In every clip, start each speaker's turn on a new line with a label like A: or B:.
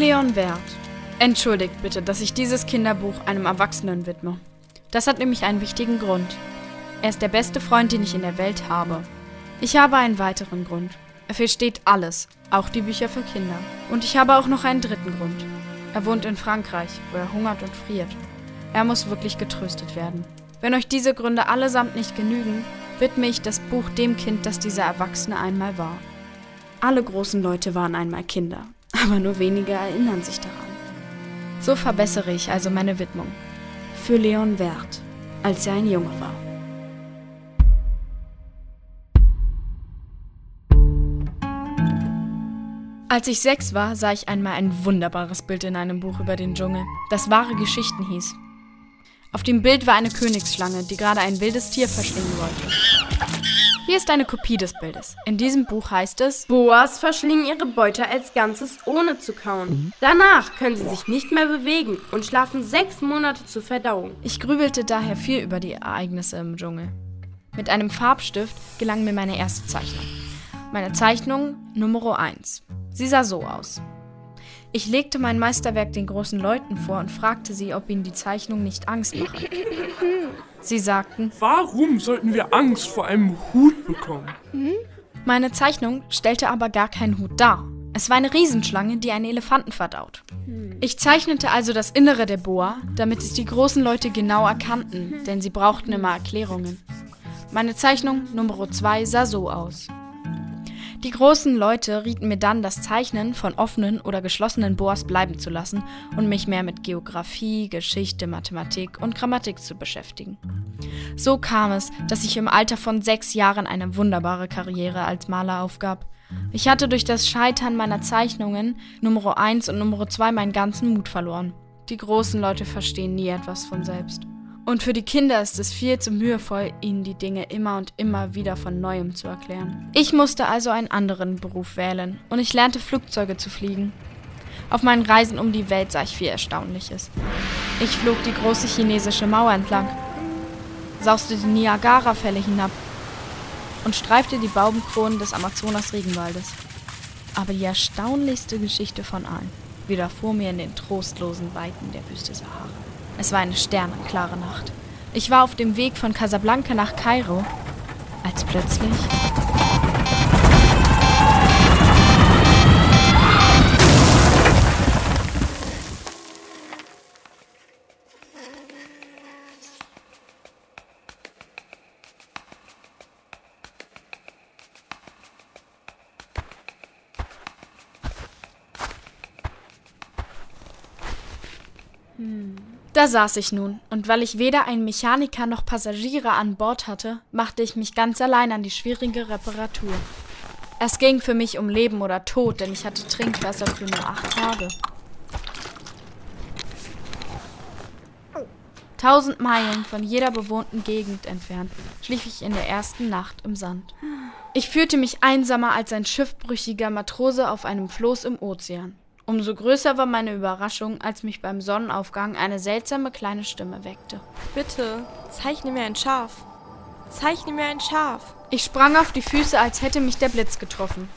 A: Leon Wert. Entschuldigt bitte, dass ich dieses Kinderbuch einem Erwachsenen widme. Das hat nämlich einen wichtigen Grund. Er ist der beste Freund, den ich in der Welt habe. Ich habe einen weiteren Grund. Er versteht alles, auch die Bücher für Kinder. Und ich habe auch noch einen dritten Grund. Er wohnt in Frankreich, wo er hungert und friert. Er muss wirklich getröstet werden. Wenn euch diese Gründe allesamt nicht genügen, widme ich das Buch dem Kind, das dieser Erwachsene einmal war. Alle großen Leute waren einmal Kinder, aber nur wenige erinnern sich daran. So verbessere ich also meine Widmung. Für Leon Wert, als er ein Junge war. Als ich sechs war, sah ich einmal ein wunderbares Bild in einem Buch über den Dschungel, das wahre Geschichten hieß. Auf dem Bild war eine Königsschlange, die gerade ein wildes Tier verschlingen wollte. Hier ist eine Kopie des Bildes. In diesem Buch heißt es,
B: Boas verschlingen ihre Beute als Ganzes ohne zu kauen. Danach können sie sich nicht mehr bewegen und schlafen sechs Monate zur Verdauung.
A: ich grübelte daher viel über die Ereignisse im Dschungel. Mit einem Farbstift gelang mir meine erste Zeichnung. Meine Zeichnung Nummer 1. Sie sah so aus. Ich legte mein Meisterwerk den großen Leuten vor und fragte sie, ob ihnen die Zeichnung nicht Angst mache. Sie sagten,
C: Warum sollten wir Angst vor einem Hut bekommen?
A: meine Zeichnung stellte aber gar keinen Hut dar. Es war eine Riesenschlange, die einen Elefanten verdaut. Ich zeichnete also das Innere der Boa, damit es die großen Leute genau erkannten, denn sie brauchten immer Erklärungen. Meine Zeichnung Nummer 2 sah so aus. Die großen Leute rieten mir dann, das Zeichnen von offenen oder geschlossenen Boas bleiben zu lassen und mich mehr mit Geographie, Geschichte, Mathematik und Grammatik zu beschäftigen. So kam es, dass ich im Alter von sechs Jahren eine wunderbare Karriere als Maler aufgab. Ich hatte durch das Scheitern meiner Zeichnungen Nummer 1 und Nummer 2 meinen ganzen Mut verloren. Die großen Leute verstehen nie etwas von selbst. Und für die Kinder ist es viel zu mühevoll, ihnen die Dinge immer und immer wieder von neuem zu erklären. Ich musste also einen anderen Beruf wählen und ich lernte Flugzeuge zu fliegen. Auf meinen Reisen um die Welt sah ich viel Erstaunliches. Ich flog die große chinesische Mauer entlang, sauste die Niagara-Fälle hinab und streifte die Baumkronen des Amazonas-Regenwaldes. Aber die erstaunlichste Geschichte von allen widerfuhr mir in den trostlosen Weiten der Wüste Sahara. Es war eine sternenklare Nacht. Ich war auf dem Weg von Casablanca nach Kairo, als plötzlich Da saß ich nun, und weil ich weder einen Mechaniker noch Passagiere an Bord hatte, machte ich mich ganz allein an die schwierige Reparatur. Es ging für mich um Leben oder Tod, denn ich hatte Trinkwasser für nur acht Tage. Tausend Meilen von jeder bewohnten Gegend entfernt schlief ich in der ersten Nacht im Sand. Ich fühlte mich einsamer als ein schiffbrüchiger Matrose auf einem Floß im Ozean. Umso größer war meine Überraschung, als mich beim Sonnenaufgang eine seltsame kleine Stimme weckte.
D: Bitte, zeichne mir ein Schaf. Zeichne mir ein Schaf.
A: Ich sprang auf die Füße, als hätte mich der Blitz getroffen.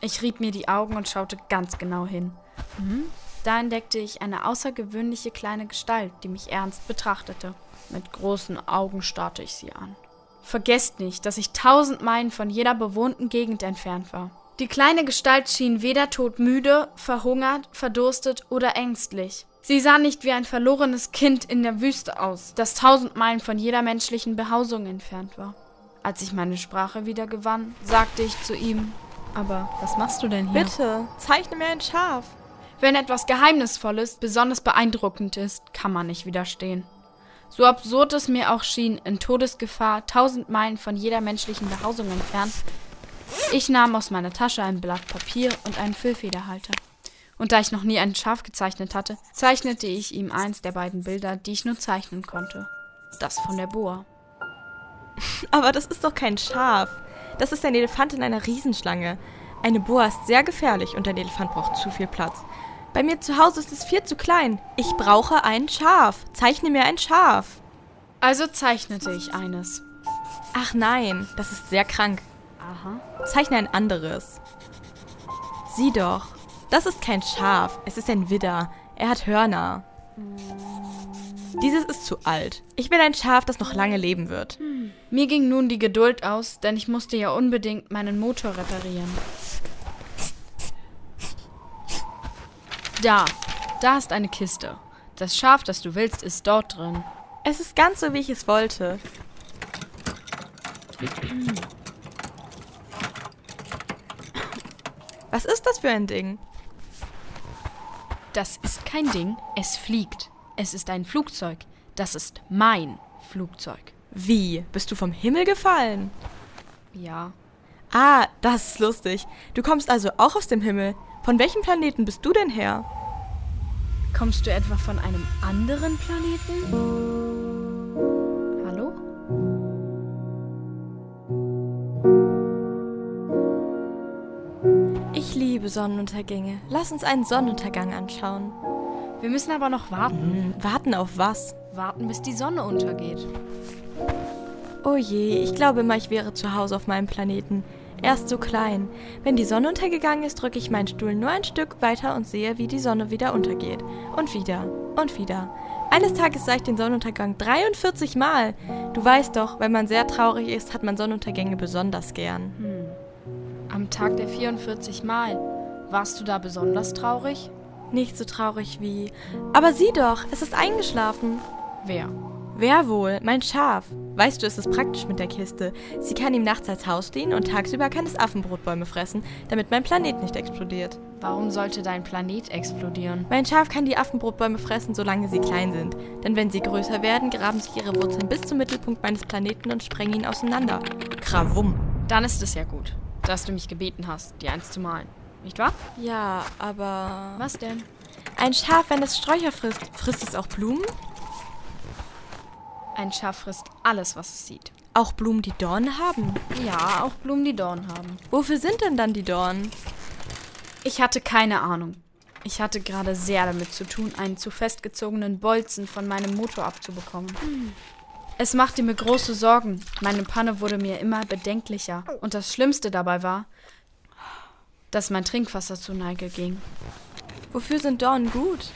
A: Ich rieb mir die Augen und schaute ganz genau hin. Mhm. Da entdeckte ich eine außergewöhnliche kleine Gestalt, die mich ernst betrachtete. Mit großen Augen starrte ich sie an. Vergesst nicht, dass ich tausend Meilen von jeder bewohnten Gegend entfernt war. Die kleine Gestalt schien weder todmüde, verhungert, verdurstet oder ängstlich. Sie sah nicht wie ein verlorenes Kind in der Wüste aus, das tausend Meilen von jeder menschlichen Behausung entfernt war. Als ich meine Sprache wieder gewann, sagte ich zu ihm, aber was machst du denn hier?
D: Bitte, zeichne mir ein Schaf.
A: Wenn etwas Geheimnisvolles, besonders beeindruckend ist, kann man nicht widerstehen. So absurd es mir auch schien, in Todesgefahr, tausend Meilen von jeder menschlichen Behausung entfernt, ich nahm aus meiner Tasche ein Blatt Papier und einen Füllfederhalter. Und da ich noch nie ein Schaf gezeichnet hatte, zeichnete ich ihm eins der beiden Bilder, die ich nur zeichnen konnte. Das von der Boa.
D: Aber das ist doch kein Schaf. Das ist ein Elefant in einer Riesenschlange. Eine Boa ist sehr gefährlich und ein Elefant braucht zu viel Platz. Bei mir zu Hause ist es viel zu klein. Ich brauche ein Schaf. Zeichne mir ein Schaf.
A: Also zeichnete ich eines.
D: Ach nein, das ist sehr krank.
A: Aha.
D: Zeichne ein anderes. Sieh doch. Das ist kein Schaf, es ist ein Widder. Er hat Hörner. Dieses ist zu alt. Ich will ein Schaf, das noch lange leben wird.
A: Mir ging nun die Geduld aus, denn ich musste ja unbedingt meinen Motor reparieren. Da, da ist eine Kiste. Das Schaf, das du willst, ist dort drin.
D: Es ist ganz so, wie ich es wollte. Was ist das für ein Ding?
A: Das ist kein Ding, es fliegt. Es ist ein Flugzeug. Das ist mein Flugzeug.
D: Wie? Bist du vom Himmel gefallen?
A: Ja.
D: Ah, das ist lustig. Du kommst also auch aus dem Himmel. Von welchem Planeten bist du denn her?
A: Kommst du etwa von einem anderen Planeten?
D: Liebe Sonnenuntergänge. Lass uns einen Sonnenuntergang anschauen.
A: Wir müssen aber noch warten.
D: Hm, warten auf was?
A: Warten, bis die Sonne untergeht.
D: Oh je, ich glaube immer, ich wäre zu Hause auf meinem Planeten. Er ist so klein. Wenn die Sonne untergegangen ist, drücke ich meinen Stuhl nur ein Stück weiter und sehe, wie die Sonne wieder untergeht. Und wieder. Und wieder. Eines Tages sah ich den Sonnenuntergang 43 Mal. Du weißt doch, wenn man sehr traurig ist, hat man Sonnenuntergänge besonders gern.
A: Hm. Am Tag der 44 Mal. Warst du da besonders traurig?
D: Nicht so traurig wie. Aber sieh doch, es ist eingeschlafen.
A: Wer?
D: Wer wohl? Mein Schaf. Weißt du, es ist praktisch mit der Kiste. Sie kann ihm nachts als Haus dienen und tagsüber kann es Affenbrotbäume fressen, damit mein Planet nicht explodiert.
A: Warum sollte dein Planet explodieren?
D: Mein Schaf kann die Affenbrotbäume fressen, solange sie klein sind. Denn wenn sie größer werden, graben sich ihre Wurzeln bis zum Mittelpunkt meines Planeten und sprengen ihn auseinander. Krawum.
A: Dann ist es ja gut, dass du mich gebeten hast, dir eins zu malen. Nicht wahr?
D: Ja, aber.
A: Was denn?
D: Ein Schaf, wenn es Sträucher frisst, frisst es auch Blumen?
A: Ein Schaf frisst alles, was es sieht.
D: Auch Blumen, die Dornen haben?
A: Ja, auch Blumen, die Dornen haben.
D: Wofür sind denn dann die Dornen?
A: Ich hatte keine Ahnung. Ich hatte gerade sehr damit zu tun, einen zu festgezogenen Bolzen von meinem Motor abzubekommen. Hm. Es machte mir große Sorgen. Meine Panne wurde mir immer bedenklicher. Und das Schlimmste dabei war, dass mein Trinkwasser zu Neige ging.
D: Wofür sind Dornen gut?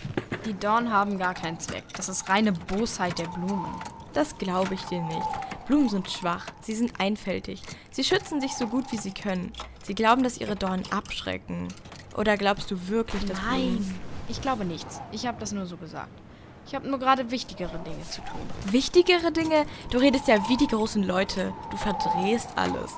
A: Die Dornen haben gar keinen Zweck. Das ist reine Bosheit der Blumen.
D: Das glaube ich dir nicht. Blumen sind schwach, sie sind einfältig. Sie schützen sich so gut wie sie können. Sie glauben, dass ihre Dornen abschrecken. Oder glaubst du wirklich, dass
A: Nein, Blumen... ich glaube nichts. Ich habe das nur so gesagt. Ich habe nur gerade wichtigere Dinge zu tun.
D: Wichtigere Dinge? Du redest ja wie die großen Leute. Du verdrehst alles.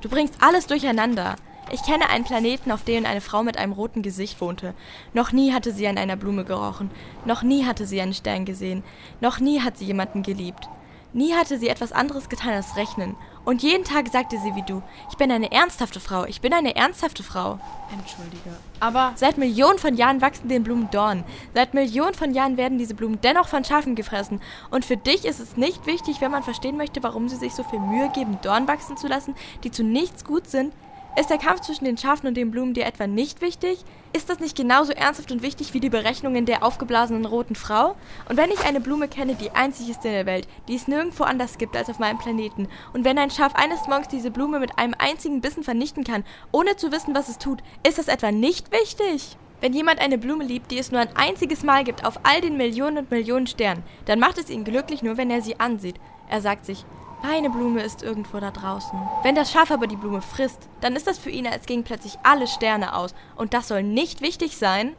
D: Du bringst alles durcheinander. Ich kenne einen Planeten, auf dem eine Frau mit einem roten Gesicht wohnte. Noch nie hatte sie an einer Blume gerochen. Noch nie hatte sie einen Stern gesehen. Noch nie hat sie jemanden geliebt. Nie hatte sie etwas anderes getan als rechnen. Und jeden Tag sagte sie wie du, ich bin eine ernsthafte Frau, ich bin eine ernsthafte Frau.
A: Entschuldige. Aber
D: seit Millionen von Jahren wachsen den Blumen Dornen. Seit Millionen von Jahren werden diese Blumen dennoch von Schafen gefressen. Und für dich ist es nicht wichtig, wenn man verstehen möchte, warum sie sich so viel Mühe geben, Dornen wachsen zu lassen, die zu nichts gut sind, ist der Kampf zwischen den Schafen und den Blumen dir etwa nicht wichtig? Ist das nicht genauso ernsthaft und wichtig wie die Berechnungen der aufgeblasenen roten Frau? Und wenn ich eine Blume kenne, die einzig ist in der Welt, die es nirgendwo anders gibt als auf meinem Planeten, und wenn ein Schaf eines Morgens diese Blume mit einem einzigen Bissen vernichten kann, ohne zu wissen, was es tut, ist das etwa nicht wichtig? Wenn jemand eine Blume liebt, die es nur ein einziges Mal gibt auf all den Millionen und Millionen Sternen, dann macht es ihn glücklich nur, wenn er sie ansieht. Er sagt sich, eine Blume ist irgendwo da draußen. Wenn das Schaf aber die Blume frisst, dann ist das für ihn, als gingen plötzlich alle Sterne aus. Und das soll nicht wichtig sein?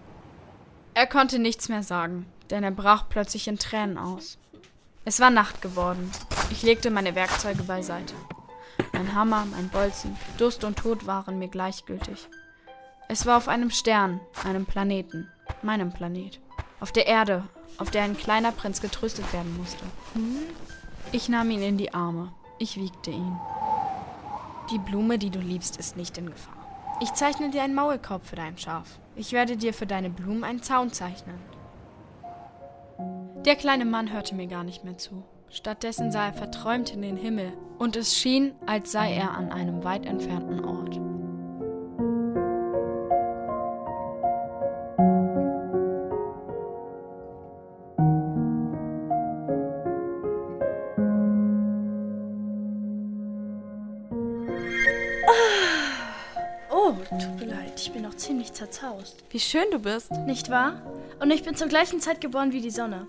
A: Er konnte nichts mehr sagen, denn er brach plötzlich in Tränen aus. Es war Nacht geworden. Ich legte meine Werkzeuge beiseite. Mein Hammer, mein Bolzen, Durst und Tod waren mir gleichgültig. Es war auf einem Stern, einem Planeten, meinem Planet. Auf der Erde, auf der ein kleiner Prinz getröstet werden musste. Hm? Ich nahm ihn in die Arme. Ich wiegte ihn. Die Blume, die du liebst, ist nicht in Gefahr. Ich zeichne dir einen Maulkorb für dein Schaf. Ich werde dir für deine Blumen einen Zaun zeichnen. Der kleine Mann hörte mir gar nicht mehr zu. Stattdessen sah er verträumt in den Himmel, und es schien, als sei er an einem weit entfernten Ort.
E: Zerzaust.
D: Wie schön du bist.
E: Nicht wahr? Und ich bin zur gleichen Zeit geboren wie die Sonne.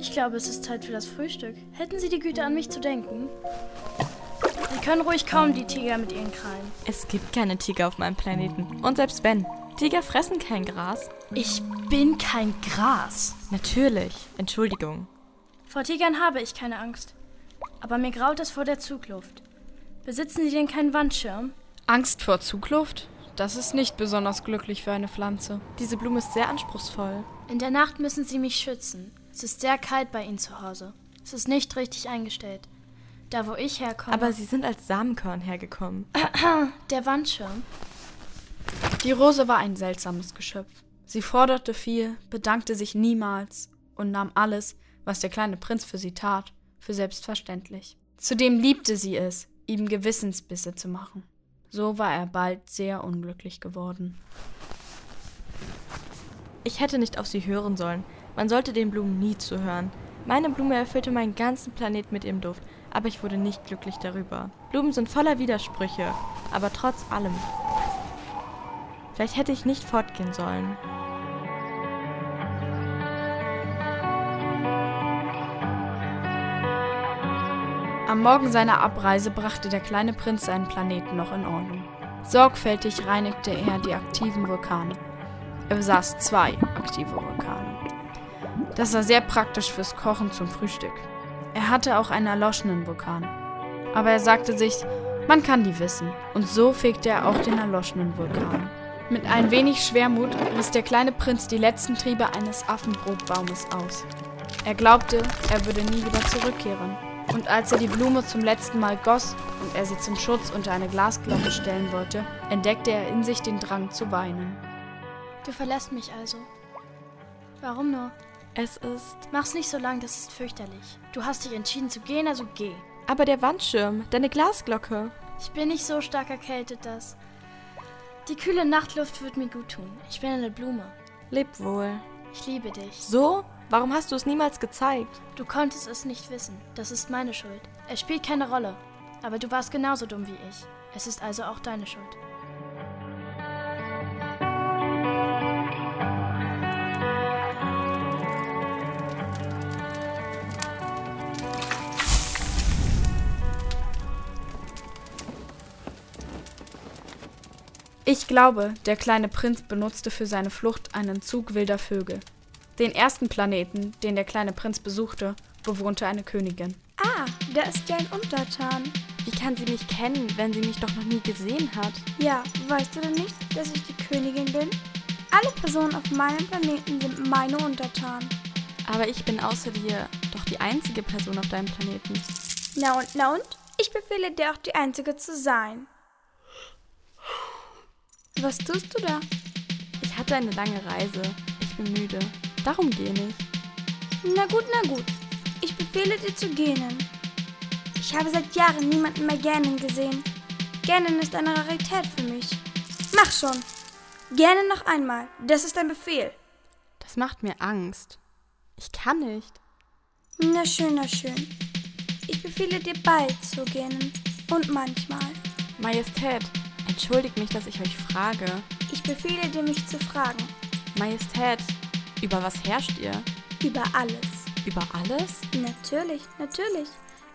E: Ich glaube, es ist Zeit für das Frühstück. Hätten Sie die Güte, an mich zu denken? Sie können ruhig kaum die Tiger mit ihren Krallen.
D: Es gibt keine Tiger auf meinem Planeten. Und selbst wenn, Tiger fressen kein Gras.
E: Ich bin kein Gras.
D: Natürlich. Entschuldigung.
E: Vor Tigern habe ich keine Angst. Aber mir graut es vor der Zugluft. Besitzen Sie denn keinen Wandschirm?
A: Angst vor Zugluft? Das ist nicht besonders glücklich für eine Pflanze.
D: Diese Blume ist sehr anspruchsvoll.
E: In der Nacht müssen Sie mich schützen. Es ist sehr kalt bei Ihnen zu Hause. Es ist nicht richtig eingestellt. Da, wo ich herkomme.
D: Aber Sie sind als Samenkorn hergekommen.
E: der Wandschirm.
A: Die Rose war ein seltsames Geschöpf. Sie forderte viel, bedankte sich niemals und nahm alles, was der kleine Prinz für sie tat, für selbstverständlich. Zudem liebte sie es, ihm Gewissensbisse zu machen. So war er bald sehr unglücklich geworden.
D: Ich hätte nicht auf sie hören sollen. Man sollte den Blumen nie zuhören. Meine Blume erfüllte meinen ganzen Planet mit ihrem Duft, aber ich wurde nicht glücklich darüber. Blumen sind voller Widersprüche, aber trotz allem. Vielleicht hätte ich nicht fortgehen sollen.
A: Am Morgen seiner Abreise brachte der kleine Prinz seinen Planeten noch in Ordnung. Sorgfältig reinigte er die aktiven Vulkane. Er besaß zwei aktive Vulkane. Das war sehr praktisch fürs Kochen zum Frühstück. Er hatte auch einen erloschenen Vulkan. Aber er sagte sich, man kann die wissen. Und so fegte er auch den erloschenen Vulkan. Mit ein wenig Schwermut riss der kleine Prinz die letzten Triebe eines Affenbrotbaumes aus. Er glaubte, er würde nie wieder zurückkehren. Und als er die Blume zum letzten Mal goss und er sie zum Schutz unter eine Glasglocke stellen wollte, entdeckte er in sich den Drang zu weinen.
E: Du verlässt mich also. Warum nur?
D: Es ist.
E: Mach's nicht so lang, das ist fürchterlich. Du hast dich entschieden zu gehen, also geh.
D: Aber der Wandschirm, deine Glasglocke.
E: Ich bin nicht so stark erkältet, dass. Die kühle Nachtluft wird mir gut tun. Ich bin eine Blume.
D: Leb wohl.
E: Ich liebe dich.
D: So? Warum hast du es niemals gezeigt?
E: Du konntest es nicht wissen. Das ist meine Schuld. Es spielt keine Rolle. Aber du warst genauso dumm wie ich. Es ist also auch deine Schuld.
A: Ich glaube, der kleine Prinz benutzte für seine Flucht einen Zug wilder Vögel. Den ersten Planeten, den der kleine Prinz besuchte, bewohnte eine Königin.
F: Ah, da ist ja ein Untertan.
D: Wie kann sie mich kennen, wenn sie mich doch noch nie gesehen hat?
F: Ja, weißt du denn nicht, dass ich die Königin bin? Alle Personen auf meinem Planeten sind meine Untertanen.
D: Aber ich bin außer dir doch die einzige Person auf deinem Planeten.
F: Na und, na und? Ich befehle dir auch die einzige zu sein. Was tust du da?
D: Ich hatte eine lange Reise. Ich bin müde. Darum gehe ich.
F: Na gut, na gut. Ich befehle dir zu gähnen. Ich habe seit Jahren niemanden mehr gähnen gesehen. Gähnen ist eine Rarität für mich. Mach schon. Gähne noch einmal. Das ist ein Befehl.
D: Das macht mir Angst. Ich kann nicht.
F: Na schön, na schön. Ich befehle dir bald zu gähnen. Und manchmal.
D: Majestät, entschuldigt mich, dass ich euch frage.
F: Ich befehle dir, mich zu fragen.
D: Majestät, über was herrscht ihr?
F: Über alles.
D: Über alles?
F: Natürlich, natürlich.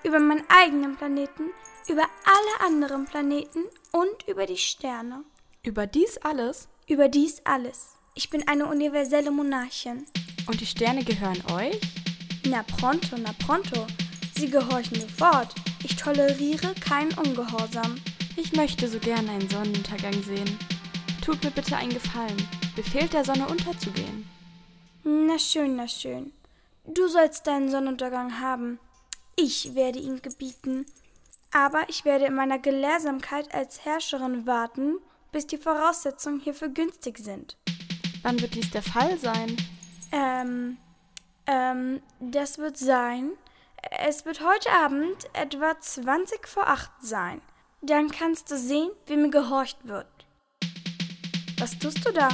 F: Über meinen eigenen Planeten, über alle anderen Planeten und über die Sterne.
D: Über dies alles?
F: Über dies alles. Ich bin eine universelle Monarchin.
D: Und die Sterne gehören euch?
F: Na pronto, na pronto. Sie gehorchen sofort. Ich toleriere keinen Ungehorsam.
D: Ich möchte so gerne einen Sonnenuntergang sehen. Tut mir bitte einen Gefallen. Befehlt der Sonne unterzugehen.
F: Na schön, na schön. Du sollst deinen Sonnenuntergang haben. Ich werde ihn gebieten. Aber ich werde in meiner Gelehrsamkeit als Herrscherin warten, bis die Voraussetzungen hierfür günstig sind.
D: Wann wird dies der Fall sein?
F: Ähm, ähm, das wird sein. Es wird heute Abend etwa 20 vor 8 sein. Dann kannst du sehen, wie mir gehorcht wird. Was tust du da?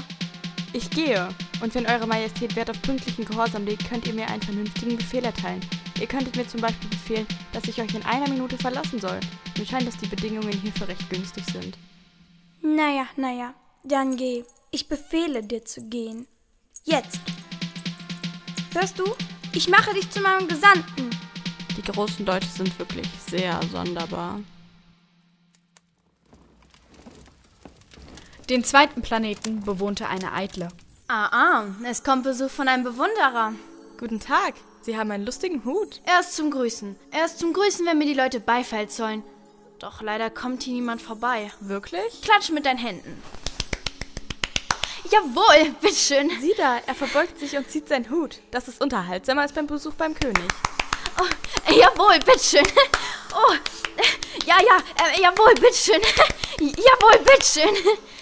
D: Ich gehe. Und wenn Eure Majestät Wert auf pünktlichen Gehorsam legt, könnt ihr mir einen vernünftigen Befehl erteilen. Ihr könntet mir zum Beispiel befehlen, dass ich euch in einer Minute verlassen soll. Mir scheint, dass die Bedingungen hierfür recht günstig sind.
F: Naja, naja, dann geh. Ich befehle dir zu gehen. Jetzt. Hörst du? Ich mache dich zu meinem Gesandten.
D: Die großen Leute sind wirklich sehr sonderbar.
A: Den zweiten Planeten bewohnte eine Eitle.
E: Ah, ah, es kommt Besuch von einem Bewunderer.
D: Guten Tag. Sie haben einen lustigen Hut.
E: Er ist zum Grüßen. Er ist zum Grüßen, wenn mir die Leute Beifall zollen. Doch leider kommt hier niemand vorbei.
D: Wirklich?
E: Klatsch mit deinen Händen. Jawohl, bitteschön.
D: Sieh da, er verbeugt sich und zieht seinen Hut. Das ist unterhaltsamer als beim Besuch beim König.
E: Oh, jawohl, bitteschön. Oh, ja, ja, äh, jawohl, bitteschön. jawohl, bitteschön.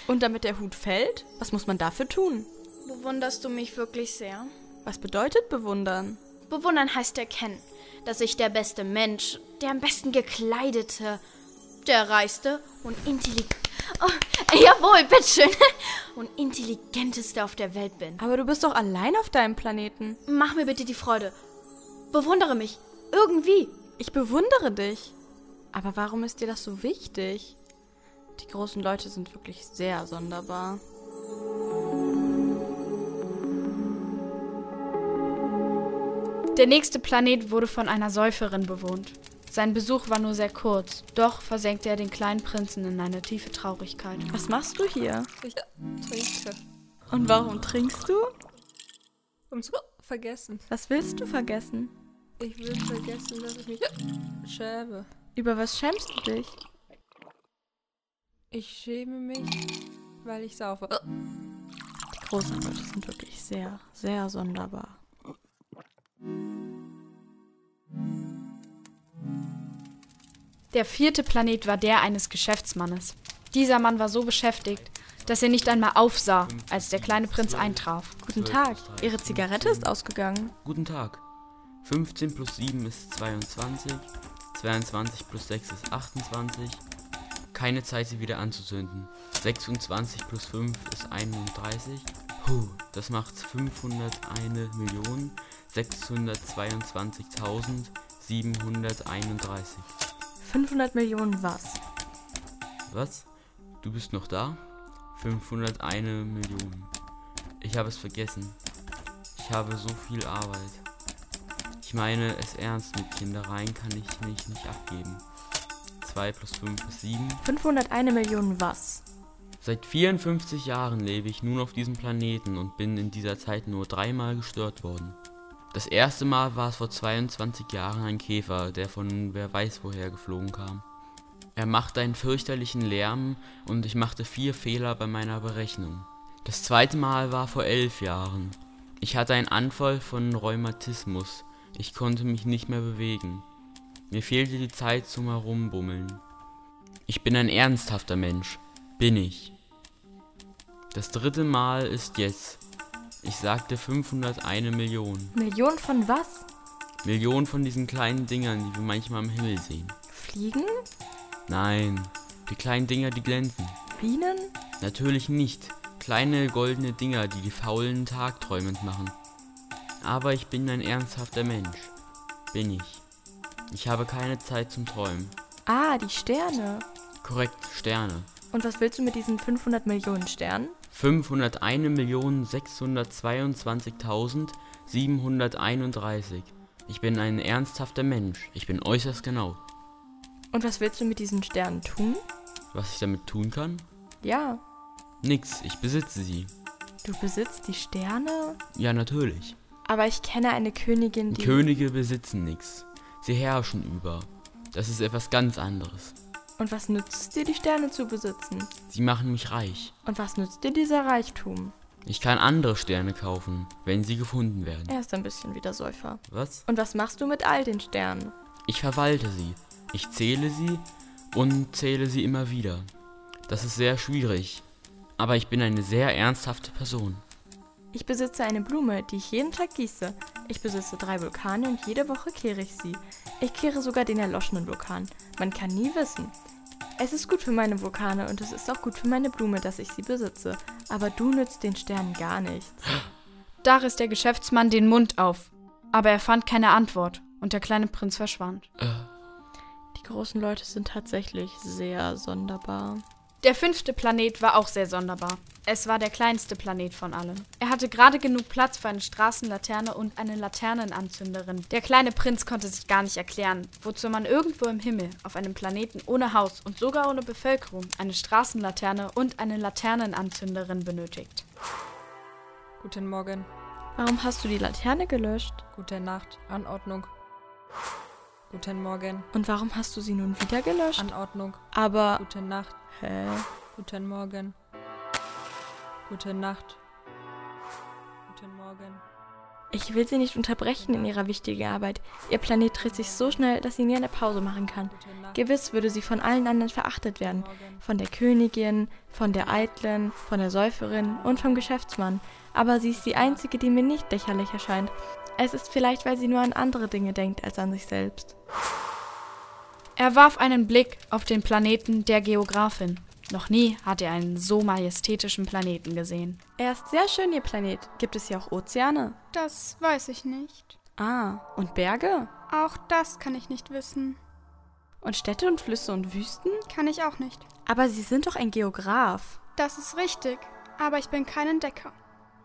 D: Und damit der Hut fällt, was muss man dafür tun?
E: Bewunderst du mich wirklich sehr?
D: Was bedeutet bewundern?
E: Bewundern heißt erkennen, dass ich der beste Mensch, der am besten gekleidete, der reichste und intelligent. Oh, jawohl, bitteschön. Und intelligenteste auf der Welt bin.
D: Aber du bist doch allein auf deinem Planeten.
E: Mach mir bitte die Freude. Bewundere mich. Irgendwie.
D: Ich bewundere dich. Aber warum ist dir das so wichtig? Die großen Leute sind wirklich sehr sonderbar.
A: Der nächste Planet wurde von einer Säuferin bewohnt. Sein Besuch war nur sehr kurz, doch versenkte er den kleinen Prinzen in eine tiefe Traurigkeit.
D: Was machst du hier?
G: Ich trinke.
D: Und warum trinkst du?
G: Um zu vergessen.
D: Was willst du vergessen?
G: Ich will vergessen, dass ich mich schäme.
D: Über was schämst du dich?
G: Ich schäme mich, weil ich saufe.
D: Die großen Leute sind wirklich sehr, sehr sonderbar.
A: Der vierte Planet war der eines Geschäftsmannes. Dieser Mann war so beschäftigt, dass er nicht einmal aufsah, als der kleine Prinz eintraf.
D: Guten Tag. Ihre Zigarette ist ausgegangen.
H: Guten Tag. 15 plus 7 ist 22. 22 plus 6 ist 28. Keine Zeit, sie wieder anzuzünden. 26 plus 5 ist 31. Puh, das macht 501 Millionen 622.731.
D: 500 Millionen was?
H: Was? Du bist noch da? 501 Millionen. Ich habe es vergessen. Ich habe so viel Arbeit. Ich meine es ernst mit Kindereien kann ich mich nicht abgeben. 2 plus 5 ist 7.
D: 501 Millionen was?
H: Seit 54 Jahren lebe ich nun auf diesem Planeten und bin in dieser Zeit nur dreimal gestört worden. Das erste Mal war es vor 22 Jahren ein Käfer, der von wer weiß woher geflogen kam. Er machte einen fürchterlichen Lärm und ich machte vier Fehler bei meiner Berechnung. Das zweite Mal war vor elf Jahren. Ich hatte einen Anfall von Rheumatismus. Ich konnte mich nicht mehr bewegen. Mir fehlte die Zeit zum Herumbummeln. Ich bin ein ernsthafter Mensch. Bin ich. Das dritte Mal ist jetzt. Ich sagte 501 Millionen.
D: Millionen von was?
H: Millionen von diesen kleinen Dingern, die wir manchmal am Himmel sehen.
D: Fliegen?
H: Nein, die kleinen Dinger, die glänzen.
D: Bienen?
H: Natürlich nicht. Kleine goldene Dinger, die die faulen tagträumend machen. Aber ich bin ein ernsthafter Mensch. Bin ich. Ich habe keine Zeit zum Träumen.
D: Ah, die Sterne.
H: Korrekt, Sterne.
D: Und was willst du mit diesen 500 Millionen Sternen?
H: 501.622.731. Ich bin ein ernsthafter Mensch. Ich bin äußerst genau.
D: Und was willst du mit diesen Sternen tun?
H: Was ich damit tun kann?
D: Ja,
H: Nix, ich besitze sie.
D: du besitzt die Sterne?
H: Ja, natürlich.
D: Aber ich kenne eine Königin, die...
H: Könige besitzen nichts. Sie herrschen über. Das ist etwas ganz anderes.
D: Und was nützt es dir, die Sterne zu besitzen?
H: Sie machen mich reich.
D: Und was nützt dir dieser Reichtum?
H: Ich kann andere Sterne kaufen, wenn sie gefunden werden.
D: Er ist ein bisschen wie der Säufer.
H: Was?
D: Und was machst du mit all den Sternen?
H: Ich verwalte sie. Ich zähle sie und zähle sie immer wieder. Das ist sehr schwierig. Aber ich bin eine sehr ernsthafte Person.
D: Ich besitze eine Blume, die ich jeden Tag gieße. Ich besitze drei Vulkane und jede Woche kehre ich sie. Ich kehre sogar den erloschenen Vulkan. Man kann nie wissen. Es ist gut für meine Vulkane und es ist auch gut für meine Blume, dass ich sie besitze. Aber du nützt den Sternen gar nichts.
A: Da riss der Geschäftsmann den Mund auf, aber er fand keine Antwort und der kleine Prinz verschwand.
D: Die großen Leute sind tatsächlich sehr sonderbar.
A: Der fünfte Planet war auch sehr sonderbar. Es war der kleinste Planet von allen. Er hatte gerade genug Platz für eine Straßenlaterne und eine Laternenanzünderin. Der kleine Prinz konnte sich gar nicht erklären, wozu man irgendwo im Himmel, auf einem Planeten ohne Haus und sogar ohne Bevölkerung, eine Straßenlaterne und eine Laternenanzünderin benötigt.
G: Guten Morgen.
D: Warum hast du die Laterne gelöscht?
G: Gute Nacht. Anordnung. Guten Morgen.
D: Und warum hast du sie nun wieder gelöscht?
G: Anordnung.
D: Aber.
G: Gute Nacht.
D: Hä?
G: Guten Morgen. Gute Nacht. Guten Morgen.
D: Ich will sie nicht unterbrechen in ihrer wichtigen Arbeit. Ihr Planet dreht sich so schnell, dass sie nie eine Pause machen kann. Gewiss würde sie von allen anderen verachtet werden. Von der Königin, von der Eitlen, von der Säuferin und vom Geschäftsmann. Aber sie ist die einzige, die mir nicht lächerlich erscheint. Es ist vielleicht, weil sie nur an andere Dinge denkt als an sich selbst.
A: Er warf einen Blick auf den Planeten der Geografin. Noch nie hatte er einen so majestätischen Planeten gesehen.
D: Er ist sehr schön, ihr Planet. Gibt es hier auch Ozeane?
I: Das weiß ich nicht.
D: Ah, und Berge?
I: Auch das kann ich nicht wissen.
D: Und Städte und Flüsse und Wüsten?
I: Kann ich auch nicht.
D: Aber Sie sind doch ein Geograf.
I: Das ist richtig, aber ich bin kein Entdecker.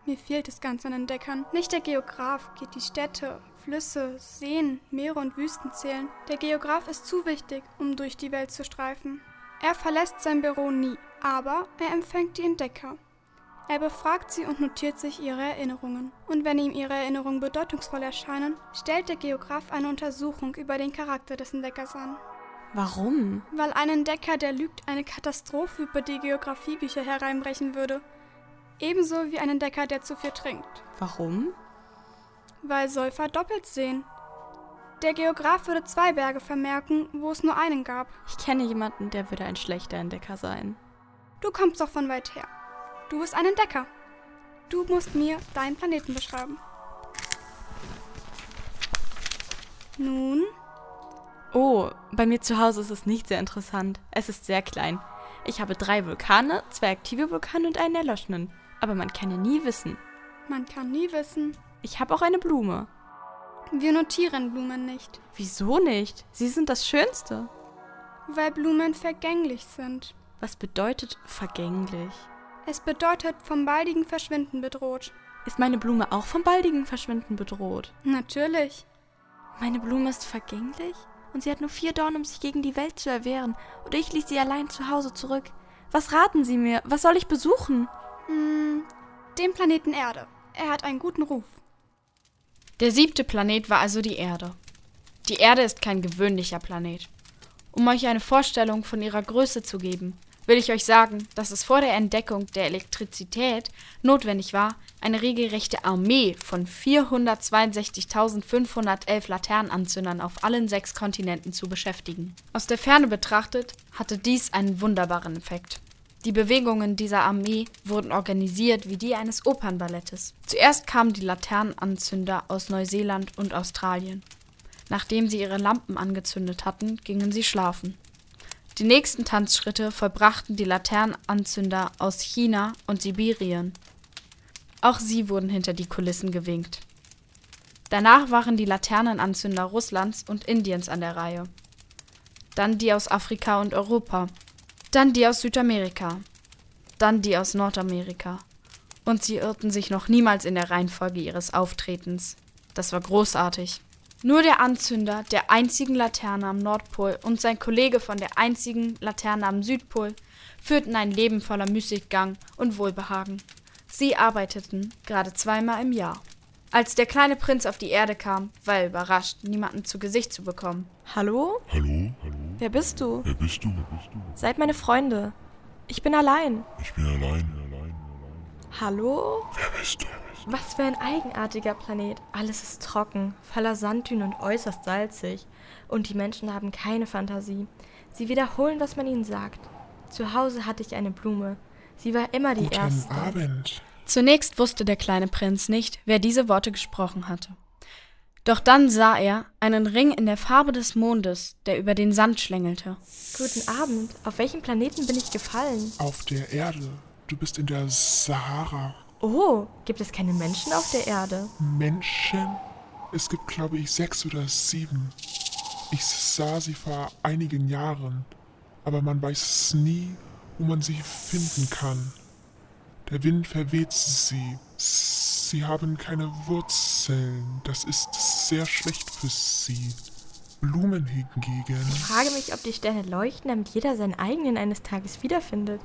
I: Mir fehlt es ganz an Entdeckern. Nicht der Geograf geht die Städte, Flüsse, Seen, Meere und Wüsten zählen. Der Geograf ist zu wichtig, um durch die Welt zu streifen. Er verlässt sein Büro nie, aber er empfängt die Entdecker. Er befragt sie und notiert sich ihre Erinnerungen. Und wenn ihm ihre Erinnerungen bedeutungsvoll erscheinen, stellt der Geograf eine Untersuchung über den Charakter des Entdeckers an.
D: Warum?
I: Weil ein Entdecker, der lügt, eine Katastrophe über die Geografiebücher hereinbrechen würde. Ebenso wie ein Entdecker, der zu viel trinkt.
D: Warum?
I: Weil Säufer doppelt sehen. Der Geograf würde zwei Berge vermerken, wo es nur einen gab.
D: Ich kenne jemanden, der würde ein schlechter Entdecker sein.
I: Du kommst doch von weit her. Du bist ein Entdecker. Du musst mir deinen Planeten beschreiben. Nun,
D: Oh, bei mir zu Hause ist es nicht sehr interessant. Es ist sehr klein. Ich habe drei Vulkane, zwei aktive Vulkane und einen erloschenen. Aber man kann ja nie wissen.
I: man kann nie wissen.
D: Ich habe auch eine Blume.
I: Wir notieren Blumen nicht,
D: Wieso nicht? Sie sind das Schönste.
I: weil Blumen vergänglich sind.
D: Was bedeutet vergänglich?
I: Es bedeutet vom baldigen Verschwinden bedroht.
D: Ist meine Blume auch vom baldigen Verschwinden bedroht?
I: Natürlich.
D: Meine Blume ist vergänglich? Und sie hat nur vier Dornen, um sich gegen die Welt zu erwehren. Und ich ließ sie allein zu Hause zurück. Was raten Sie mir? Was soll ich besuchen?
I: Hm, den Planeten Erde. Er hat einen guten Ruf.
A: Der siebte Planet war also die Erde. Die Erde ist kein gewöhnlicher Planet. Um euch eine Vorstellung von ihrer Größe zu geben, will ich euch sagen, dass es vor der Entdeckung der Elektrizität notwendig war, eine regelrechte Armee von 462.511 Laternenanzündern auf allen sechs Kontinenten zu beschäftigen. Aus der Ferne betrachtet hatte dies einen wunderbaren Effekt. Die Bewegungen dieser Armee wurden organisiert wie die eines Opernballettes. Zuerst kamen die Laternenanzünder aus Neuseeland und Australien. Nachdem sie ihre Lampen angezündet hatten, gingen sie schlafen. Die nächsten Tanzschritte vollbrachten die Laternenanzünder aus China und Sibirien. Auch sie wurden hinter die Kulissen gewinkt. Danach waren die Laternenanzünder Russlands und Indiens an der Reihe. Dann die aus Afrika und Europa. Dann die aus Südamerika. Dann die aus Nordamerika. Und sie irrten sich noch niemals in der Reihenfolge ihres Auftretens. Das war großartig. Nur der Anzünder der einzigen Laterne am Nordpol und sein Kollege von der einzigen Laterne am Südpol führten ein Leben voller Müßiggang und Wohlbehagen. Sie arbeiteten gerade zweimal im Jahr. Als der kleine Prinz auf die Erde kam, war er überrascht, niemanden zu Gesicht zu bekommen.
D: Hallo?
J: Hallo?
D: Wer bist du?
J: Wer bist du? Wer bist du?
D: Seid meine Freunde. Ich bin allein.
J: Ich bin allein, allein, allein.
D: Hallo?
J: Wer bist du?
D: Was für ein eigenartiger Planet. Alles ist trocken, voller Sanddünen und äußerst salzig. Und die Menschen haben keine Fantasie. Sie wiederholen, was man ihnen sagt. Zu Hause hatte ich eine Blume. Sie war immer die
C: Guten
D: erste.
C: Abend.
A: Zunächst wusste der kleine Prinz nicht, wer diese Worte gesprochen hatte. Doch dann sah er einen Ring in der Farbe des Mondes, der über den Sand schlängelte.
D: Guten Abend. Auf welchem Planeten bin ich gefallen?
C: Auf der Erde. Du bist in der Sahara.
D: Oh, gibt es keine Menschen auf der Erde?
C: Menschen? Es gibt, glaube ich, sechs oder sieben. Ich sah sie vor einigen Jahren, aber man weiß nie, wo man sie finden kann. Der Wind verweht sie. Sie haben keine Wurzeln. Das ist sehr schlecht für sie. Blumen hingegen.
D: Ich frage mich, ob die Sterne leuchten, damit jeder seinen eigenen eines Tages wiederfindet.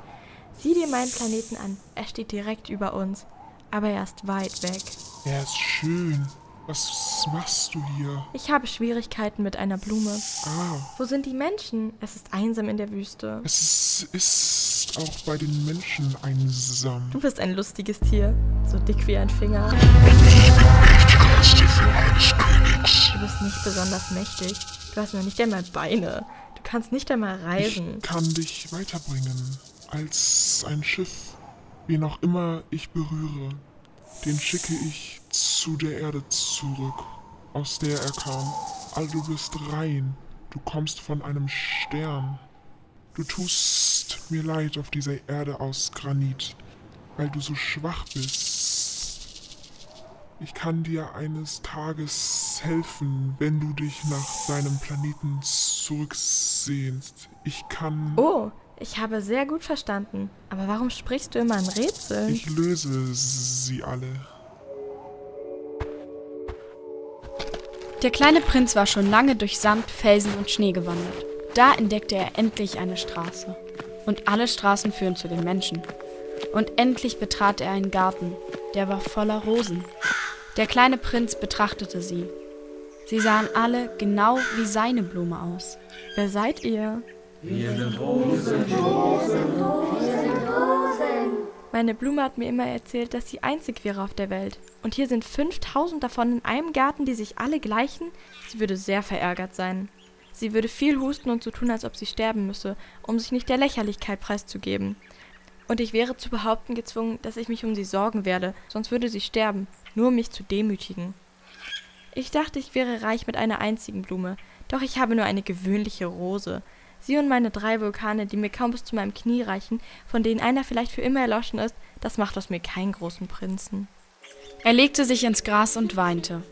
D: Sieh dir meinen Planeten an. Er steht direkt über uns. Aber er ist weit weg.
C: Er ist schön. Was machst du hier?
D: Ich habe Schwierigkeiten mit einer Blume.
C: Ah,
D: Wo sind die Menschen? Es ist einsam in der Wüste.
C: es ist auch bei den Menschen einsam.
D: Du bist ein lustiges Tier. So dick wie ein Finger. Du bist nicht besonders mächtig. Du hast noch nicht einmal Beine. Du kannst nicht einmal reisen.
C: Ich kann dich weiterbringen. Als ein Schiff. Wen auch immer ich berühre, den schicke ich zu der Erde zurück, aus der er kam. All du bist rein. Du kommst von einem Stern. Du tust mir leid auf dieser Erde aus Granit, weil du so schwach bist. Ich kann dir eines Tages helfen, wenn du dich nach deinem Planeten zurücksehnst. Ich kann.
D: Oh, ich habe sehr gut verstanden. Aber warum sprichst du immer in Rätseln?
C: Ich löse sie alle.
A: Der kleine Prinz war schon lange durch Sand, Felsen und Schnee gewandert. Da entdeckte er endlich eine Straße. Und alle Straßen führen zu den Menschen. Und endlich betrat er einen Garten, der war voller Rosen. Der kleine Prinz betrachtete sie. Sie sahen alle genau wie seine Blume aus.
D: Wer seid ihr? Meine Blume hat mir immer erzählt, dass sie einzig wäre auf der Welt. Und hier sind 5000 davon in einem Garten, die sich alle gleichen. Sie würde sehr verärgert sein. Sie würde viel husten und so tun, als ob sie sterben müsse, um sich nicht der Lächerlichkeit preiszugeben. Und ich wäre zu behaupten gezwungen, dass ich mich um sie sorgen werde, sonst würde sie sterben, nur um mich zu demütigen. Ich dachte, ich wäre reich mit einer einzigen Blume, doch ich habe nur eine gewöhnliche Rose. Sie und meine drei Vulkane, die mir kaum bis zu meinem Knie reichen, von denen einer vielleicht für immer erloschen ist, das macht aus mir keinen großen Prinzen.
A: Er legte sich ins Gras und weinte.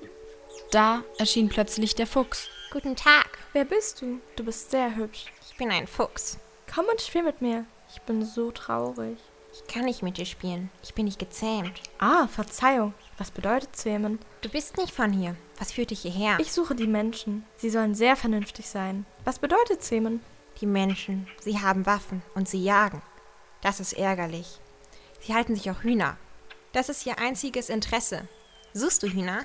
A: Da erschien plötzlich der Fuchs.
K: Guten Tag,
D: Wer bist du? Du bist sehr hübsch.
K: ich bin ein Fuchs.
D: Komm und spiel mit mir. Ich bin so traurig.
K: Ich kann nicht mit dir spielen. Ich bin nicht gezähmt.
D: Ah, Verzeihung. Was bedeutet zähmen?
K: Du bist nicht von hier. Was führt dich hierher?
D: Ich suche die Menschen. Sie sollen sehr vernünftig sein. Was bedeutet zähmen?
K: Die Menschen, sie haben Waffen und sie jagen. Das ist ärgerlich. Sie halten sich auch Hühner. Das ist ihr einziges Interesse. Suchst du Hühner?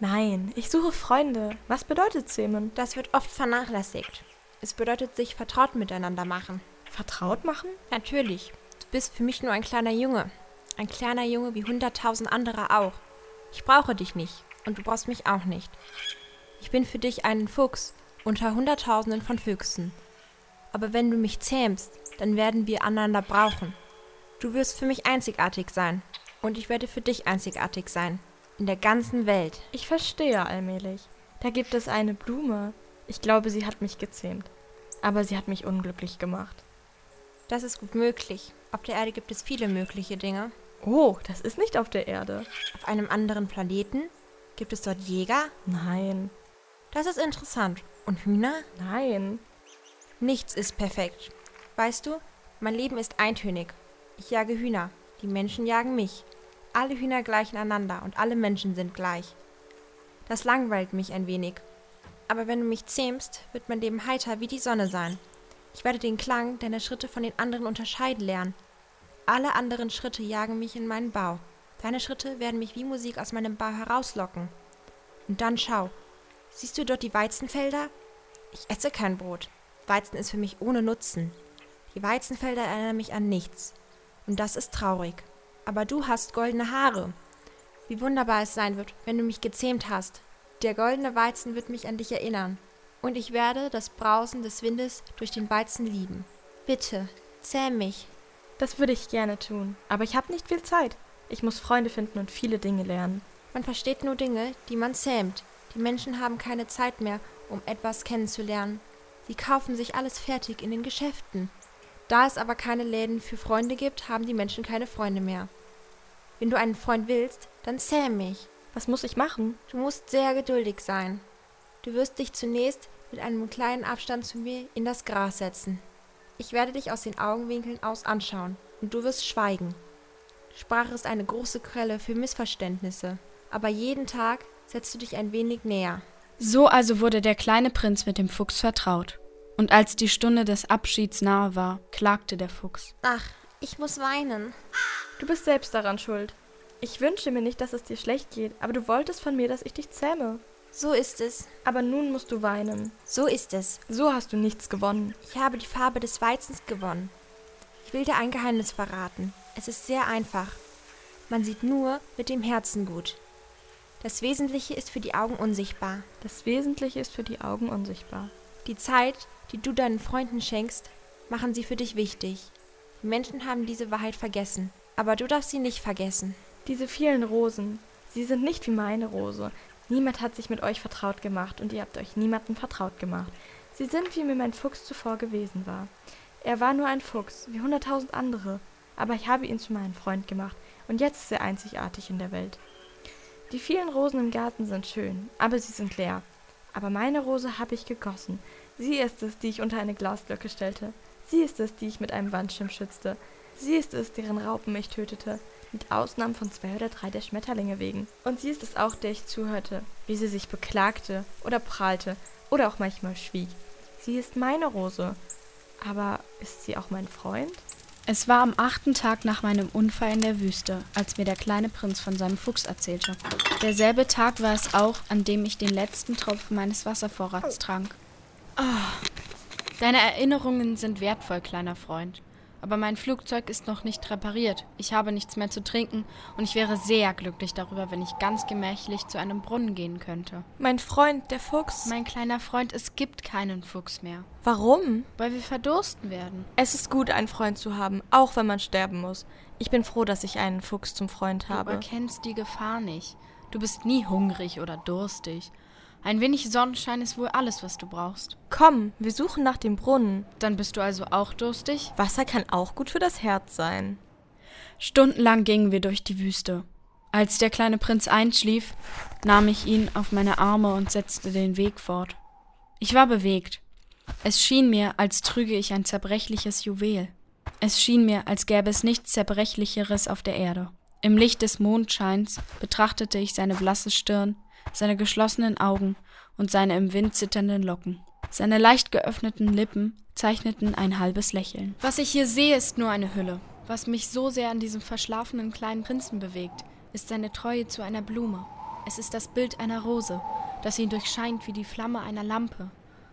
D: Nein, ich suche Freunde. Was bedeutet zähmen?
K: Das wird oft vernachlässigt. Es bedeutet sich vertraut miteinander machen.
D: Vertraut machen?
K: Natürlich. Du bist für mich nur ein kleiner Junge. Ein kleiner Junge wie hunderttausend andere auch. Ich brauche dich nicht und du brauchst mich auch nicht. Ich bin für dich ein Fuchs unter hunderttausenden von Füchsen. Aber wenn du mich zähmst, dann werden wir einander brauchen. Du wirst für mich einzigartig sein und ich werde für dich einzigartig sein. In der ganzen Welt.
D: Ich verstehe allmählich. Da gibt es eine Blume. Ich glaube, sie hat mich gezähmt. Aber sie hat mich unglücklich gemacht.
K: Das ist gut möglich. Auf der Erde gibt es viele mögliche Dinge.
D: Oh, das ist nicht auf der Erde.
K: Auf einem anderen Planeten gibt es dort Jäger.
D: Nein,
K: Das ist interessant. Und Hühner?
D: nein.
K: Nichts ist perfekt. Weißt du, mein Leben ist eintönig. Ich jage Hühner. Die Menschen jagen mich. Alle Hühner gleichen einander und alle Menschen sind gleich. Das langweilt mich ein wenig. Aber wenn du mich zähmst, wird mein Leben heiter wie die Sonne sein. Ich werde den Klang deiner Schritte von den anderen unterscheiden lernen. Alle anderen Schritte jagen mich in meinen Bau. Deine Schritte werden mich wie Musik aus meinem Bau herauslocken. Und dann schau. Siehst du dort die Weizenfelder? Ich esse kein Brot. Weizen ist für mich ohne Nutzen. Die Weizenfelder erinnern mich an nichts. Und das ist traurig. Aber du hast goldene Haare. Wie wunderbar es sein wird, wenn du mich gezähmt hast. Der goldene Weizen wird mich an dich erinnern. Und ich werde das Brausen des Windes durch den Weizen lieben. Bitte, zähm mich.
D: Das würde ich gerne tun. Aber ich habe nicht viel Zeit. Ich muss Freunde finden und viele Dinge lernen.
K: Man versteht nur Dinge, die man zähmt. Die Menschen haben keine Zeit mehr, um etwas kennenzulernen. Sie kaufen sich alles fertig in den Geschäften. Da es aber keine Läden für Freunde gibt, haben die Menschen keine Freunde mehr. Wenn du einen Freund willst, dann zähm mich.
D: Was muss ich machen?
K: Du musst sehr geduldig sein. Du wirst dich zunächst mit einem kleinen Abstand zu mir in das Gras setzen. Ich werde dich aus den Augenwinkeln aus anschauen, und du wirst schweigen. Sprache ist eine große Quelle für Missverständnisse, aber jeden Tag setzt du dich ein wenig näher.
A: So also wurde der kleine Prinz mit dem Fuchs vertraut. Und als die Stunde des Abschieds nahe war, klagte der Fuchs.
K: Ach, ich muss weinen.
D: Du bist selbst daran schuld. Ich wünsche mir nicht, dass es dir schlecht geht, aber du wolltest von mir, dass ich dich zähme.
K: So ist es.
D: Aber nun musst du weinen.
K: So ist es.
D: So hast du nichts gewonnen.
K: Ich habe die Farbe des Weizens gewonnen. Ich will dir ein Geheimnis verraten. Es ist sehr einfach. Man sieht nur mit dem Herzen gut. Das Wesentliche ist für die Augen unsichtbar.
D: Das Wesentliche ist für die Augen unsichtbar.
K: Die Zeit, die du deinen Freunden schenkst, machen sie für dich wichtig. Die Menschen haben diese Wahrheit vergessen. Aber du darfst sie nicht vergessen.
D: Diese vielen Rosen, sie sind nicht wie meine Rose. Niemand hat sich mit euch vertraut gemacht und ihr habt euch niemandem vertraut gemacht. Sie sind, wie mir mein Fuchs zuvor gewesen war. Er war nur ein Fuchs, wie hunderttausend andere, aber ich habe ihn zu meinem Freund gemacht und jetzt ist er einzigartig in der Welt. Die vielen Rosen im Garten sind schön, aber sie sind leer. Aber meine Rose habe ich gegossen. Sie ist es, die ich unter eine Glasglocke stellte. Sie ist es, die ich mit einem Wandschirm schützte. Sie ist es, deren Raupen mich tötete mit Ausnahmen von zwei oder drei der Schmetterlinge wegen. Und sie ist es auch, der ich zuhörte, wie sie sich beklagte oder prahlte oder auch manchmal schwieg. Sie ist meine Rose. Aber ist sie auch mein Freund?
A: Es war am achten Tag nach meinem Unfall in der Wüste, als mir der kleine Prinz von seinem Fuchs erzählte. Derselbe Tag war es auch, an dem ich den letzten Tropfen meines Wasservorrats trank. Oh, deine Erinnerungen sind wertvoll, kleiner Freund aber mein Flugzeug ist noch nicht repariert. Ich habe nichts mehr zu trinken und ich wäre sehr glücklich darüber, wenn ich ganz gemächlich zu einem Brunnen gehen könnte.
D: Mein Freund, der Fuchs.
A: Mein kleiner Freund, es gibt keinen Fuchs mehr.
D: Warum?
A: Weil wir verdursten werden.
D: Es ist gut, einen Freund zu haben, auch wenn man sterben muss. Ich bin froh, dass ich einen Fuchs zum Freund habe.
A: Du erkennst die Gefahr nicht. Du bist nie hungrig oder durstig. Ein wenig Sonnenschein ist wohl alles, was du brauchst.
D: Komm, wir suchen nach dem Brunnen.
A: Dann bist du also auch durstig?
D: Wasser kann auch gut für das Herz sein.
A: Stundenlang gingen wir durch die Wüste. Als der kleine Prinz einschlief, nahm ich ihn auf meine Arme und setzte den Weg fort. Ich war bewegt. Es schien mir, als trüge ich ein zerbrechliches Juwel. Es schien mir, als gäbe es nichts Zerbrechlicheres auf der Erde. Im Licht des Mondscheins betrachtete ich seine blasse Stirn, seine geschlossenen Augen und seine im Wind zitternden Locken. Seine leicht geöffneten Lippen zeichneten ein halbes Lächeln. Was ich hier sehe, ist nur eine Hülle. Was mich so sehr an diesem verschlafenen kleinen Prinzen bewegt, ist seine Treue zu einer Blume. Es ist das Bild einer Rose, das ihn durchscheint wie die Flamme einer Lampe,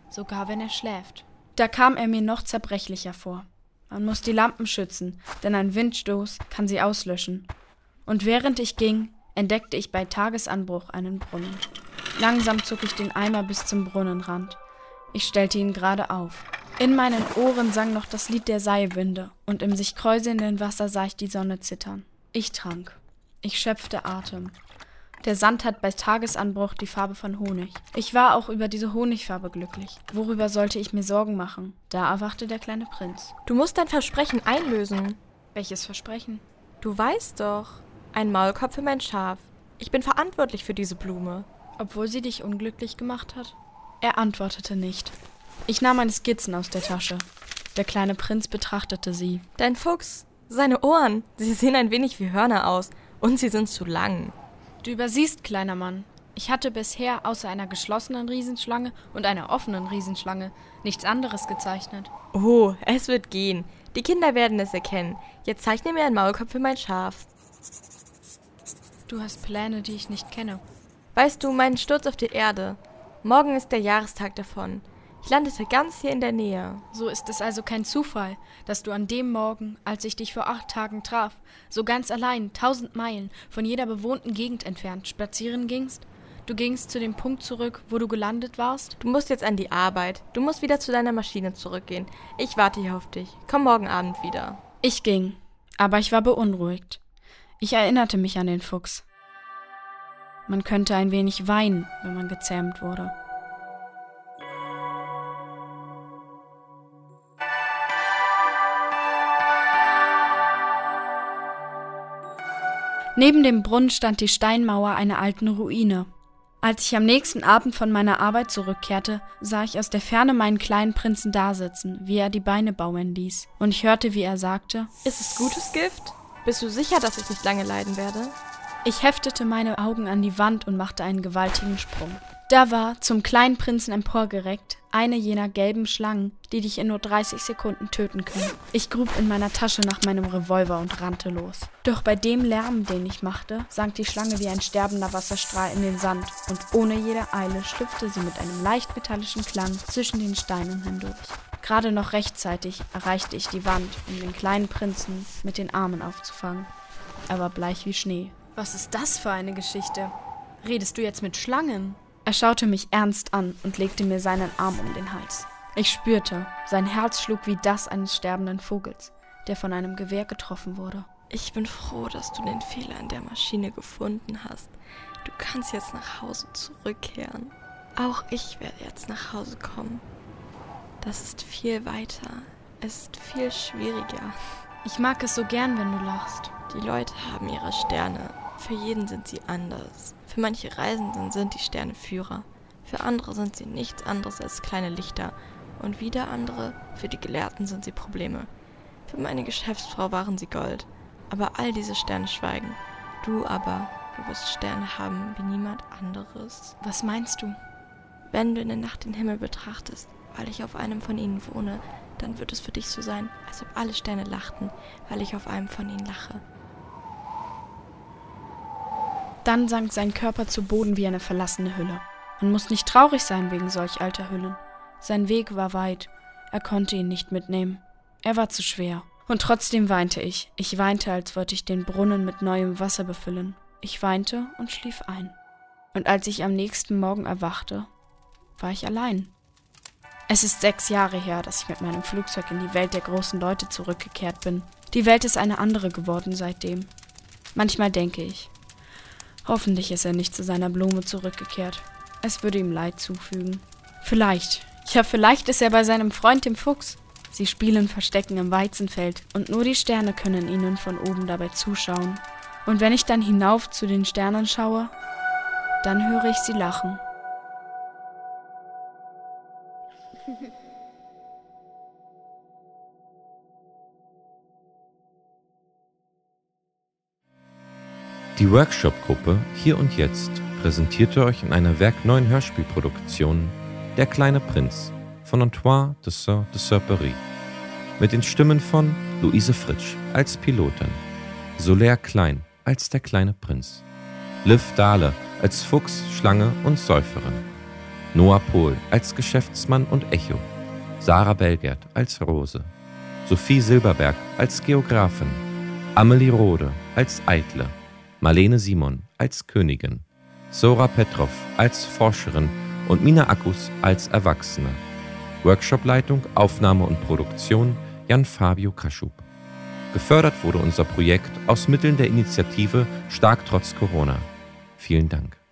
A: sogar wenn er schläft. Da kam er mir noch zerbrechlicher vor. Man muss die Lampen schützen, denn ein Windstoß kann sie auslöschen. Und während ich ging, entdeckte ich bei Tagesanbruch einen Brunnen. Langsam zog ich den Eimer bis zum Brunnenrand. Ich stellte ihn gerade auf. In meinen Ohren sang noch das Lied der Seilwinde, und im sich kräuselnden Wasser sah ich die Sonne zittern. Ich trank. Ich schöpfte Atem. Der Sand hat bei Tagesanbruch die Farbe von Honig. Ich war auch über diese Honigfarbe glücklich. Worüber sollte ich mir Sorgen machen? Da erwachte der kleine Prinz.
D: Du musst dein Versprechen einlösen.
A: Welches Versprechen?
D: Du weißt doch. Ein Maulkorb für mein Schaf. Ich bin verantwortlich für diese Blume.
A: Obwohl sie dich unglücklich gemacht hat? Er antwortete nicht. Ich nahm meine Skizzen aus der Tasche. Der kleine Prinz betrachtete sie.
D: Dein Fuchs. Seine Ohren. Sie sehen ein wenig wie Hörner aus. Und sie sind zu lang.
A: Du übersiehst, kleiner Mann. Ich hatte bisher außer einer geschlossenen Riesenschlange und einer offenen Riesenschlange nichts anderes gezeichnet.
D: Oh, es wird gehen. Die Kinder werden es erkennen. Jetzt zeichne mir ein Maulkorb für mein Schaf.
A: Du hast Pläne, die ich nicht kenne.
D: Weißt du, meinen Sturz auf die Erde. Morgen ist der Jahrestag davon. Ich landete ganz hier in der Nähe.
A: So ist es also kein Zufall, dass du an dem Morgen, als ich dich vor acht Tagen traf, so ganz allein, tausend Meilen von jeder bewohnten Gegend entfernt, spazieren gingst? Du gingst zu dem Punkt zurück, wo du gelandet warst?
D: Du musst jetzt an die Arbeit. Du musst wieder zu deiner Maschine zurückgehen. Ich warte hier auf dich. Komm morgen Abend wieder.
A: Ich ging, aber ich war beunruhigt. Ich erinnerte mich an den Fuchs. Man könnte ein wenig weinen, wenn man gezähmt wurde. Neben dem Brunnen stand die Steinmauer einer alten Ruine. Als ich am nächsten Abend von meiner Arbeit zurückkehrte, sah ich aus der Ferne meinen kleinen Prinzen dasitzen, wie er die Beine bauen ließ. Und ich hörte, wie er sagte,
D: Ist es gutes Gift? Bist du sicher, dass ich nicht lange leiden werde?
A: Ich heftete meine Augen an die Wand und machte einen gewaltigen Sprung. Da war, zum kleinen Prinzen emporgereckt, eine jener gelben Schlangen, die dich in nur 30 Sekunden töten können. Ich grub in meiner Tasche nach meinem Revolver und rannte los. Doch bei dem Lärm, den ich machte, sank die Schlange wie ein sterbender Wasserstrahl in den Sand und ohne jede Eile schlüpfte sie mit einem leicht metallischen Klang zwischen den Steinen hindurch. Gerade noch rechtzeitig erreichte ich die Wand, um den kleinen Prinzen mit den Armen aufzufangen. Er war bleich wie Schnee. Was ist das für eine Geschichte? Redest du jetzt mit Schlangen? Er schaute mich ernst an und legte mir seinen Arm um den Hals. Ich spürte, sein Herz schlug wie das eines sterbenden Vogels, der von einem Gewehr getroffen wurde.
D: Ich bin froh, dass du den Fehler in der Maschine gefunden hast. Du kannst jetzt nach Hause zurückkehren. Auch ich werde jetzt nach Hause kommen. Das ist viel weiter. Es ist viel schwieriger.
A: Ich mag es so gern, wenn du lachst.
D: Die Leute haben ihre Sterne. Für jeden sind sie anders. Für manche Reisenden sind die Sterne Führer. Für andere sind sie nichts anderes als kleine Lichter. Und wieder andere, für die Gelehrten sind sie Probleme. Für meine Geschäftsfrau waren sie Gold. Aber all diese Sterne schweigen. Du aber, du wirst Sterne haben wie niemand anderes.
A: Was meinst du?
D: Wenn du in der Nacht den Himmel betrachtest, weil ich auf einem von ihnen wohne, dann wird es für dich so sein, als ob alle Sterne lachten, weil ich auf einem von ihnen lache.
A: Dann sank sein Körper zu Boden wie eine verlassene Hülle. Man muss nicht traurig sein wegen solch alter Hüllen. Sein Weg war weit, er konnte ihn nicht mitnehmen. Er war zu schwer. Und trotzdem weinte ich. Ich weinte, als wollte ich den Brunnen mit neuem Wasser befüllen. Ich weinte und schlief ein. Und als ich am nächsten Morgen erwachte, war ich allein. Es ist sechs Jahre her, dass ich mit meinem Flugzeug in die Welt der großen Leute zurückgekehrt bin. Die Welt ist eine andere geworden seitdem. Manchmal denke ich, hoffentlich ist er nicht zu seiner Blume zurückgekehrt. Es würde ihm Leid zufügen. Vielleicht, ja, vielleicht ist er bei seinem Freund dem Fuchs. Sie spielen Verstecken im Weizenfeld und nur die Sterne können ihnen von oben dabei zuschauen. Und wenn ich dann hinauf zu den Sternen schaue, dann höre ich sie lachen.
L: Die Workshop-Gruppe Hier und Jetzt präsentierte euch in einer werkneuen Hörspielproduktion Der kleine Prinz von Antoine de Saint-Exupéry mit den Stimmen von Luise Fritsch als Pilotin, Solaire Klein als der kleine Prinz, Liv Dahle als Fuchs, Schlange und Säuferin, Noah Pohl als Geschäftsmann und Echo, Sarah Belgert als Rose, Sophie Silberberg als Geografin, Amelie Rode als Eitle, Marlene Simon als Königin, Sora Petrov als Forscherin und Mina Akkus als Erwachsene. Workshopleitung, Aufnahme und Produktion Jan Fabio Kaschub. Gefördert wurde unser Projekt aus Mitteln der Initiative Stark trotz Corona. Vielen Dank.